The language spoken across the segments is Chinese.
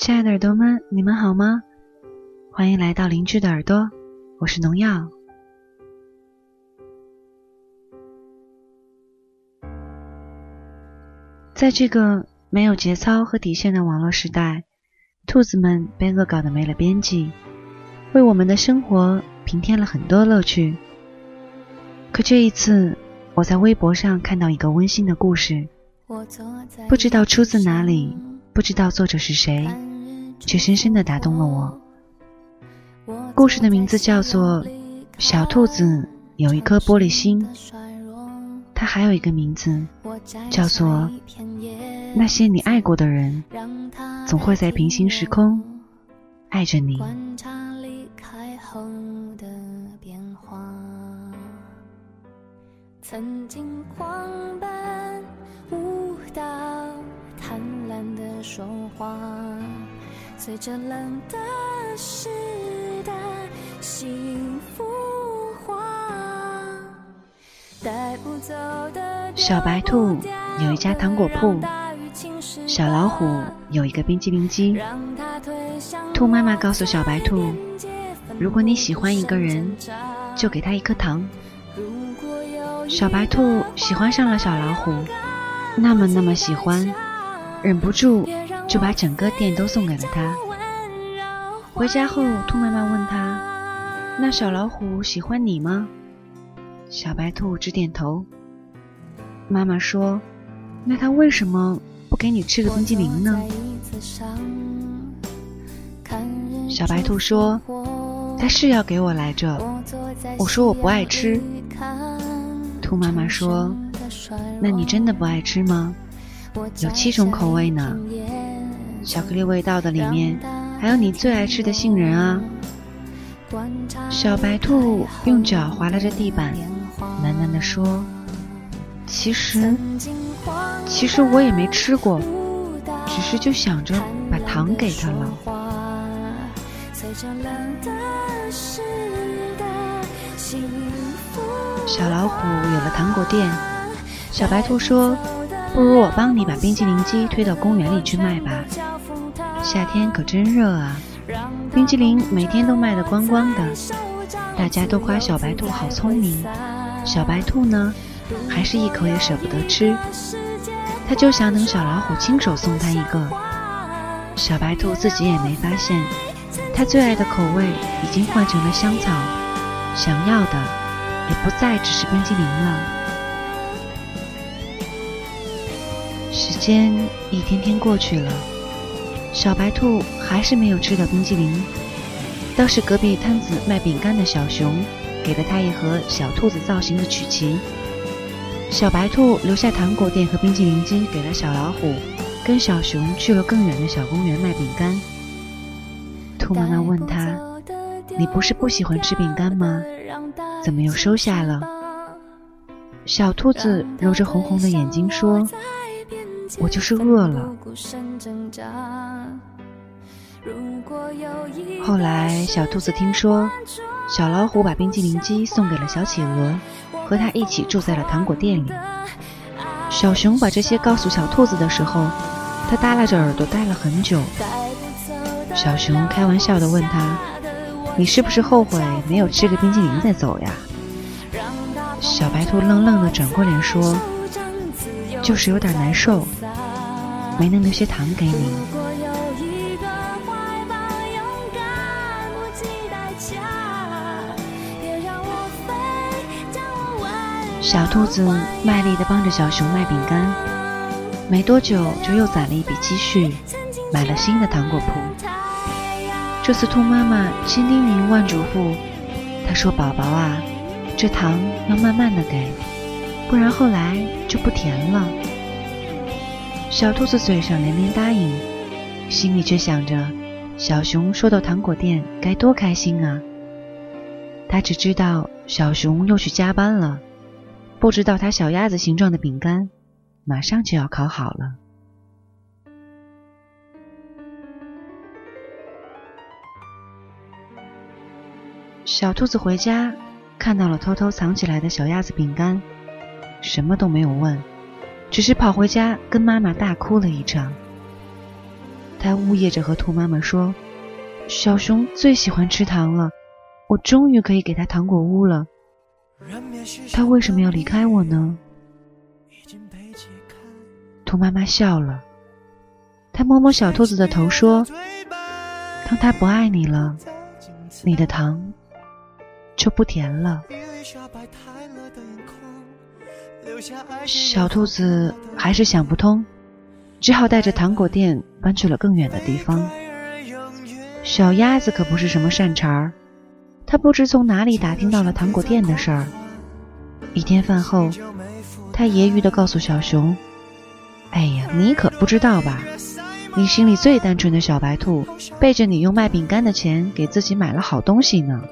亲爱的耳朵们，你们好吗？欢迎来到邻居的耳朵，我是农药。在这个没有节操和底线的网络时代，兔子们被恶搞的没了边际，为我们的生活平添了很多乐趣。可这一次，我在微博上看到一个温馨的故事，不知道出自哪里，不知道作者是谁，却深深的打动了我。故事的名字叫做《小兔子有一颗玻璃心》，它还有一个名字，叫做《那些你爱过的人，总会在平行时空爱着你》。曾经狂奔舞蹈，贪婪的说话，随着冷的时代幸福化。带不走的小白兔有一家糖果铺，小老虎有一个冰激凌机。兔妈妈告诉小白兔，如果你喜欢一个人，就给他一颗糖。小白兔喜欢上了小老虎，那么那么喜欢，忍不住就把整个店都送给了他。回家后，兔妈妈问他：“那小老虎喜欢你吗？”小白兔直点头。妈妈说：“那他为什么不给你吃个冰激凌呢？”小白兔说：“他是要给我来着，我说我不爱吃。”兔妈妈说：“那你真的不爱吃吗？有七种口味呢，巧克力味道的里面还有你最爱吃的杏仁啊。”小白兔用脚划拉着地板，喃喃地说：“其实，其实我也没吃过，只是就想着把糖给他了。”小老虎有了糖果店，小白兔说：“不如我帮你把冰淇淋机推到公园里去卖吧。夏天可真热啊，冰激凌每天都卖得光光的。大家都夸小白兔好聪明，小白兔呢，还是一口也舍不得吃。他就想等小老虎亲手送他一个。小白兔自己也没发现，他最爱的口味已经换成了香草，想要的。”也不再只是冰激凌了。时间一天天过去了，小白兔还是没有吃到冰激凌。倒是隔壁摊子卖饼干的小熊，给了他一盒小兔子造型的曲奇。小白兔留下糖果店和冰激凌机给了小老虎，跟小熊去了更远的小公园卖饼干。兔妈妈问他：“你不是不喜欢吃饼干吗？”怎么又收下了？小兔子揉着红红的眼睛说：“我就是饿了。”后来，小兔子听说小老虎把冰激凌机送给了小企鹅，和他一起住在了糖果店里。小熊把这些告诉小兔子的时候，他耷拉着耳朵待了很久。小熊开玩笑地问他。你是不是后悔没有吃个冰激凌再走呀？小白兔愣愣的转过脸说：“就是有点难受，没能留些糖给你。”小兔子卖力的帮着小熊卖饼干，没多久就又攒了一笔积蓄，买了新的糖果铺。这次兔妈妈千叮咛万嘱咐，她说：“宝宝啊，这糖要慢慢的给，不然后来就不甜了。”小兔子嘴上连连答应，心里却想着小熊收到糖果店该多开心啊。他只知道小熊又去加班了，不知道他小鸭子形状的饼干马上就要烤好了。小兔子回家，看到了偷偷藏起来的小鸭子饼干，什么都没有问，只是跑回家跟妈妈大哭了一场。他呜咽着和兔妈妈说：“小熊最喜欢吃糖了，我终于可以给他糖果屋了。他为什么要离开我呢？”兔妈妈笑了，她摸摸小兔子的头说：“当他不爱你了，你的糖就不甜了。”小兔子还是想不通，只好带着糖果店搬去了更远的地方。小鸭子可不是什么善茬儿，它不知从哪里打听到了糖果店的事儿。一天饭后，它揶揄地告诉小熊。哎呀，你可不知道吧？你心里最单纯的小白兔，背着你用卖饼干的钱给自己买了好东西呢。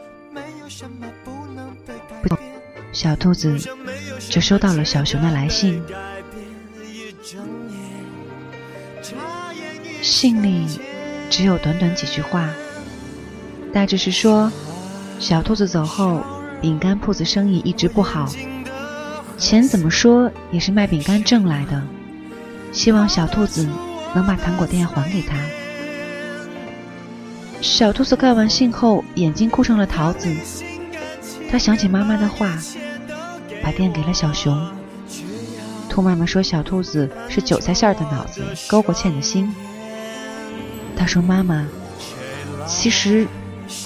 小兔子就收到了小熊的来信，信里只有短短几句话，大致是说，小兔子走后，饼干铺子生意一直不好，钱怎么说也是卖饼干挣来的。希望小兔子能把糖果店还给他。小兔子看完信后，眼睛哭成了桃子。他想起妈妈的话，把电给了小熊。兔妈妈说：“小兔子是韭菜馅的脑子，勾过芡的心。”他说：“妈妈，其实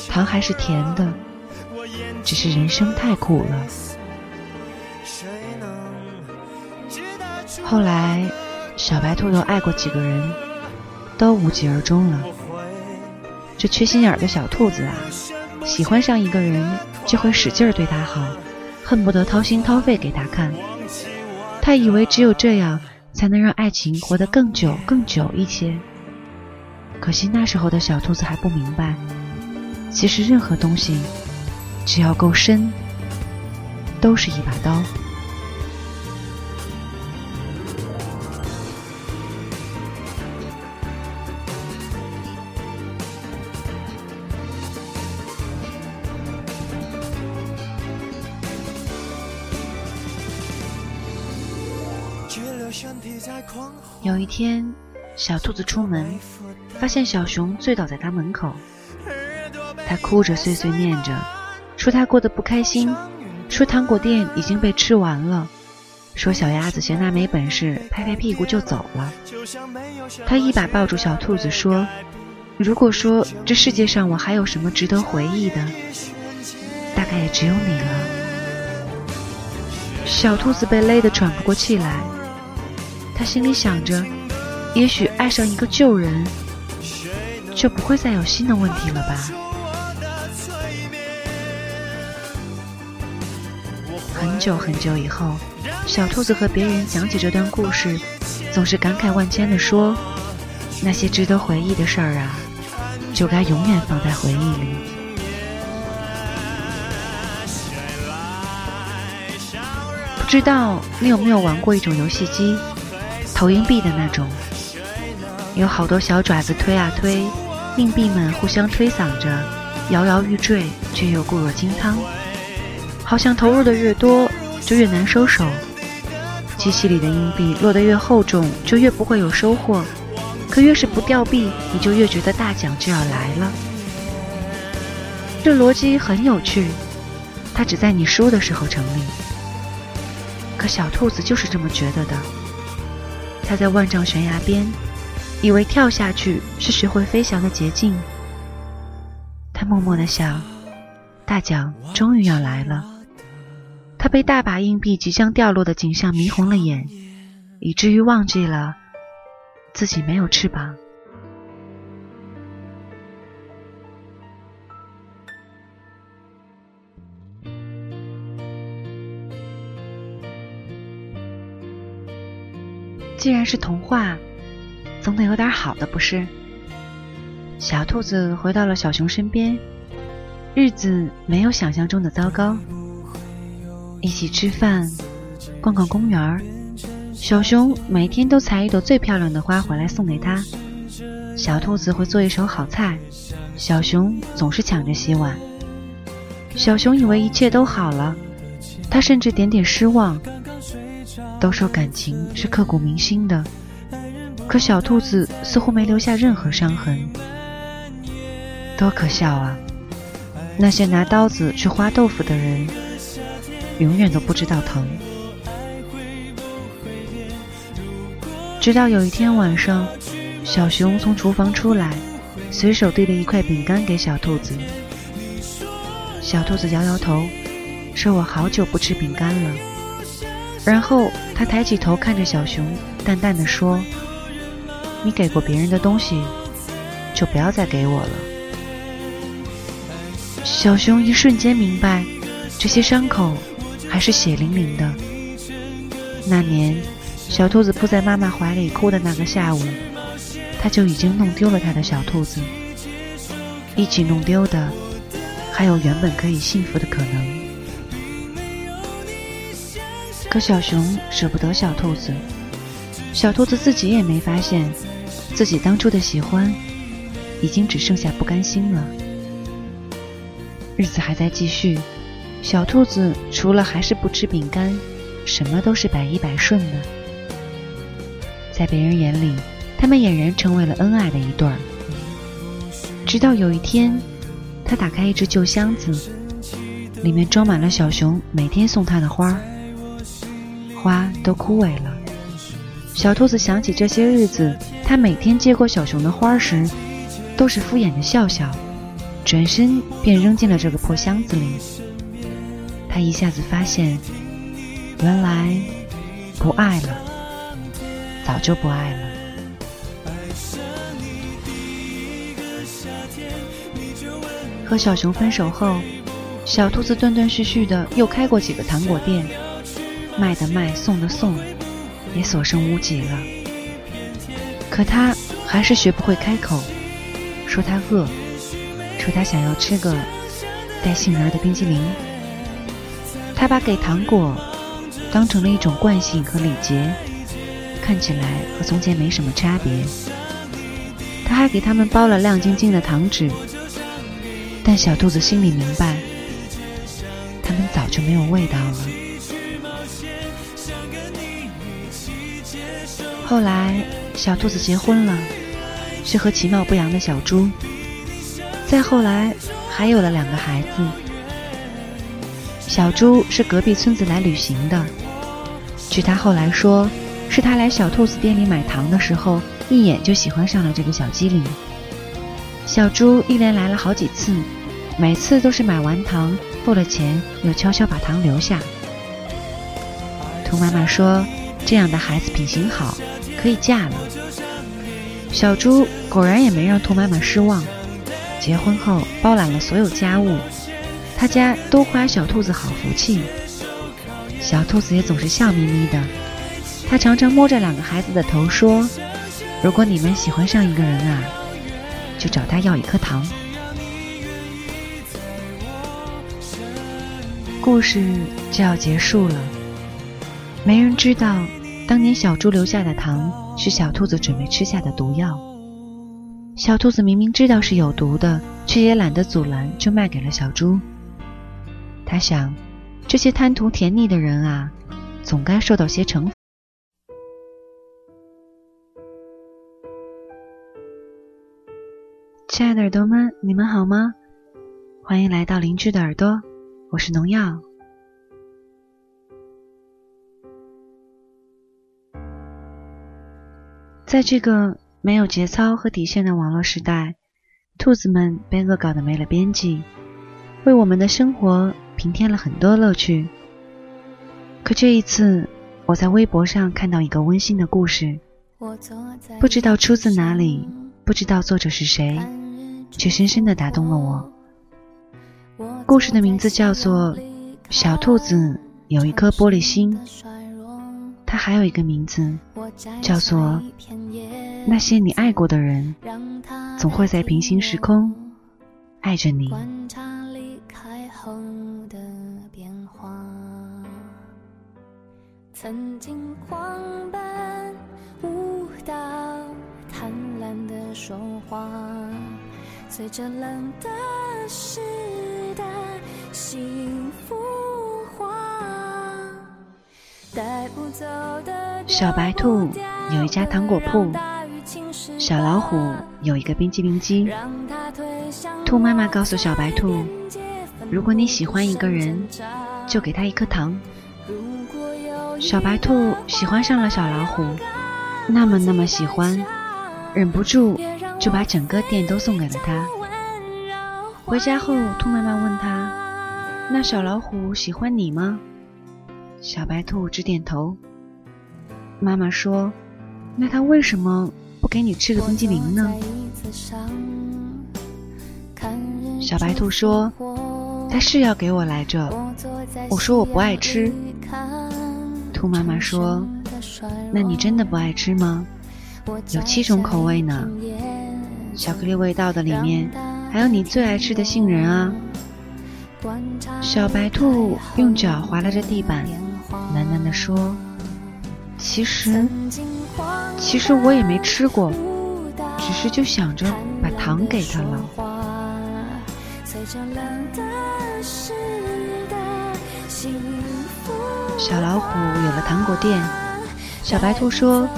糖还是甜的，只是人生太苦了。”后来。小白兔又爱过几个人，都无疾而终了。这缺心眼的小兔子啊，喜欢上一个人就会使劲对他好，恨不得掏心掏肺给他看。他以为只有这样才能让爱情活得更久更久一些。可惜那时候的小兔子还不明白，其实任何东西只要够深，都是一把刀。有一天，小兔子出门，发现小熊醉倒在他门口。他哭着碎碎念着，说他过得不开心，说糖果店已经被吃完了，说小鸭子嫌他没本事，拍拍屁股就走了。他一把抱住小兔子说：“如果说这世界上我还有什么值得回忆的，大概也只有你了。”小兔子被勒得喘不过气来。他心里想着，也许爱上一个旧人，就不会再有新的问题了吧。很久很久以后，小兔子和别人讲起这段故事，总是感慨万千地说：“那些值得回忆的事儿啊，就该永远放在回忆里。”不知道你有没有玩过一种游戏机？投硬币的那种，有好多小爪子推啊推，硬币们互相推搡着，摇摇欲坠，却又固若金汤。好像投入的越多，就越难收手。机器里的硬币落得越厚重，就越不会有收获。可越是不掉币，你就越觉得大奖就要来了。这逻辑很有趣，它只在你输的时候成立。可小兔子就是这么觉得的。他在万丈悬崖边，以为跳下去是学会飞翔的捷径。他默默的想，大奖终于要来了。他被大把硬币即将掉落的景象迷红了眼，以至于忘记了自己没有翅膀。既然是童话，总得有点好的，不是？小兔子回到了小熊身边，日子没有想象中的糟糕。一起吃饭，逛逛公园小熊每天都采一朵最漂亮的花回来送给他。小兔子会做一手好菜，小熊总是抢着洗碗。小熊以为一切都好了，他甚至点点失望。都说感情是刻骨铭心的，可小兔子似乎没留下任何伤痕，多可笑啊！那些拿刀子去划豆腐的人，永远都不知道疼。直到有一天晚上，小熊从厨房出来，随手递了一块饼干给小兔子。小兔子摇摇头，说：“我好久不吃饼干了。”然后他抬起头看着小熊，淡淡的说：“你给过别人的东西，就不要再给我了。”小熊一瞬间明白，这些伤口还是血淋淋的。那年，小兔子扑在妈妈怀里哭的那个下午，他就已经弄丢了他的小兔子。一起弄丢的，还有原本可以幸福的可能。可小熊舍不得小兔子，小兔子自己也没发现，自己当初的喜欢，已经只剩下不甘心了。日子还在继续，小兔子除了还是不吃饼干，什么都是百依百顺的。在别人眼里，他们俨然成为了恩爱的一对儿。直到有一天，他打开一只旧箱子，里面装满了小熊每天送他的花。花都枯萎了。小兔子想起这些日子，它每天接过小熊的花时，都是敷衍的笑笑，转身便扔进了这个破箱子里。它一下子发现，原来不爱了，早就不爱了。和小熊分手后，小兔子断断续续的又开过几个糖果店。卖的卖，送的送，也所剩无几了。可他还是学不会开口，说他饿，说他想要吃个带杏仁的冰激凌。他把给糖果当成了一种惯性和礼节，看起来和从前没什么差别。他还给他们包了亮晶晶的糖纸，但小兔子心里明白，他们早就没有味道了。后来，小兔子结婚了，是和其貌不扬的小猪。再后来，还有了两个孩子。小猪是隔壁村子来旅行的，据他后来说，是他来小兔子店里买糖的时候，一眼就喜欢上了这个小机灵。小猪一连来了好几次，每次都是买完糖付了钱，又悄悄把糖留下。兔妈妈说，这样的孩子品行好。可以嫁了，小猪果然也没让兔妈妈失望。结婚后包揽了所有家务，他家都夸小兔子好福气。小兔子也总是笑眯眯的，他常常摸着两个孩子的头说：“如果你们喜欢上一个人啊，就找他要一颗糖。”故事就要结束了，没人知道。当年小猪留下的糖是小兔子准备吃下的毒药。小兔子明明知道是有毒的，却也懒得阻拦，就卖给了小猪。他想，这些贪图甜腻的人啊，总该受到些惩罚。亲爱的耳朵们，你们好吗？欢迎来到邻居的耳朵，我是农药。在这个没有节操和底线的网络时代，兔子们被恶搞的没了边际，为我们的生活平添了很多乐趣。可这一次，我在微博上看到一个温馨的故事，不知道出自哪里，不知道作者是谁，却深深的打动了我。故事的名字叫做《小兔子有一颗玻璃心》。它还有一个名字，叫做那些你爱过的人，总会在平行时空爱着你。曾经狂奔舞蹈，贪婪的说话，随着冷的时代，小白兔有一家糖果铺，小老虎有一个冰激凌机。兔妈妈告诉小白兔：“如果你喜欢一个人，就给他一颗糖。”小白兔喜欢上了小老虎，那么那么喜欢，忍不住就把整个店都送给了他。回家后，兔妈妈问他：“那小老虎喜欢你吗？”小白兔直点头。妈妈说：“那他为什么不给你吃个冰激凌呢？”小白兔说：“他是要给我来着。”我说：“我不爱吃。”兔妈妈说：“那你真的不爱吃吗？有七种口味呢，巧克力味道的里面。”还有你最爱吃的杏仁啊！小白兔用脚划拉着地板，喃喃地说：“其实，其实我也没吃过，只是就想着把糖给他了。”小老虎有了糖果店，小白兔说：“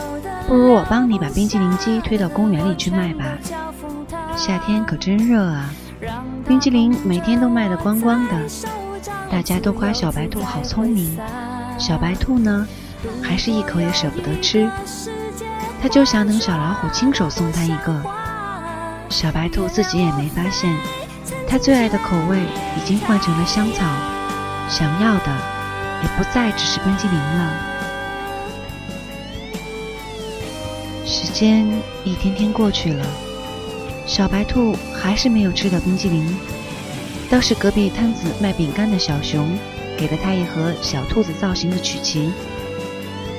不如我帮你把冰激凌机推到公园里去卖吧。”夏天可真热啊！冰激凌每天都卖得光光的，大家都夸小白兔好聪明。小白兔呢，还是一口也舍不得吃，他就想等小老虎亲手送他一个。小白兔自己也没发现，他最爱的口味已经换成了香草，想要的也不再只是冰激凌了。时间一天天过去了。小白兔还是没有吃到冰激凌，倒是隔壁摊子卖饼干的小熊给了他一盒小兔子造型的曲奇。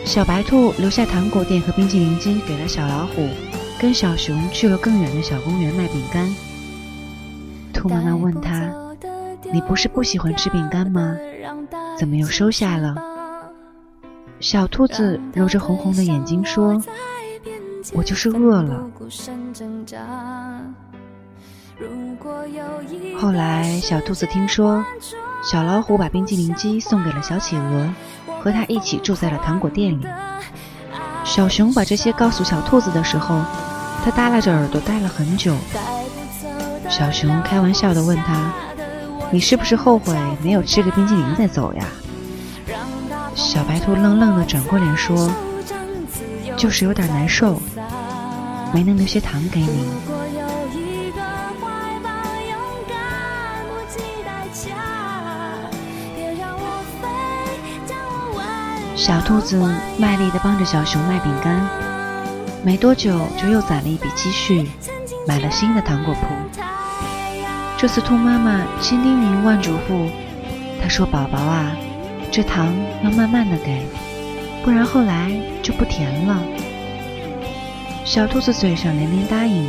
小白兔留下糖果店和冰淇淋机给了小老虎，跟小熊去了更远的小公园卖饼干。兔妈妈问他：“你不是不喜欢吃饼干吗？怎么又收下了？”小兔子揉着红红的眼睛说。我就是饿了。后来，小兔子听说小老虎把冰激凌机送给了小企鹅，和他一起住在了糖果店里。小熊把这些告诉小兔子的时候，他耷拉着耳朵待了很久。小熊开玩笑地问他：“你是不是后悔没有吃个冰激凌再走呀？”小白兔愣愣地转过脸说。就是有点难受，没能留些糖给你。小兔子卖力地帮着小熊卖饼干，没多久就又攒了一笔积蓄，买了新的糖果铺。这次兔妈妈千叮咛万嘱咐，她说：“宝宝啊，这糖要慢慢的给。”不然后来就不甜了。小兔子嘴上连连答应，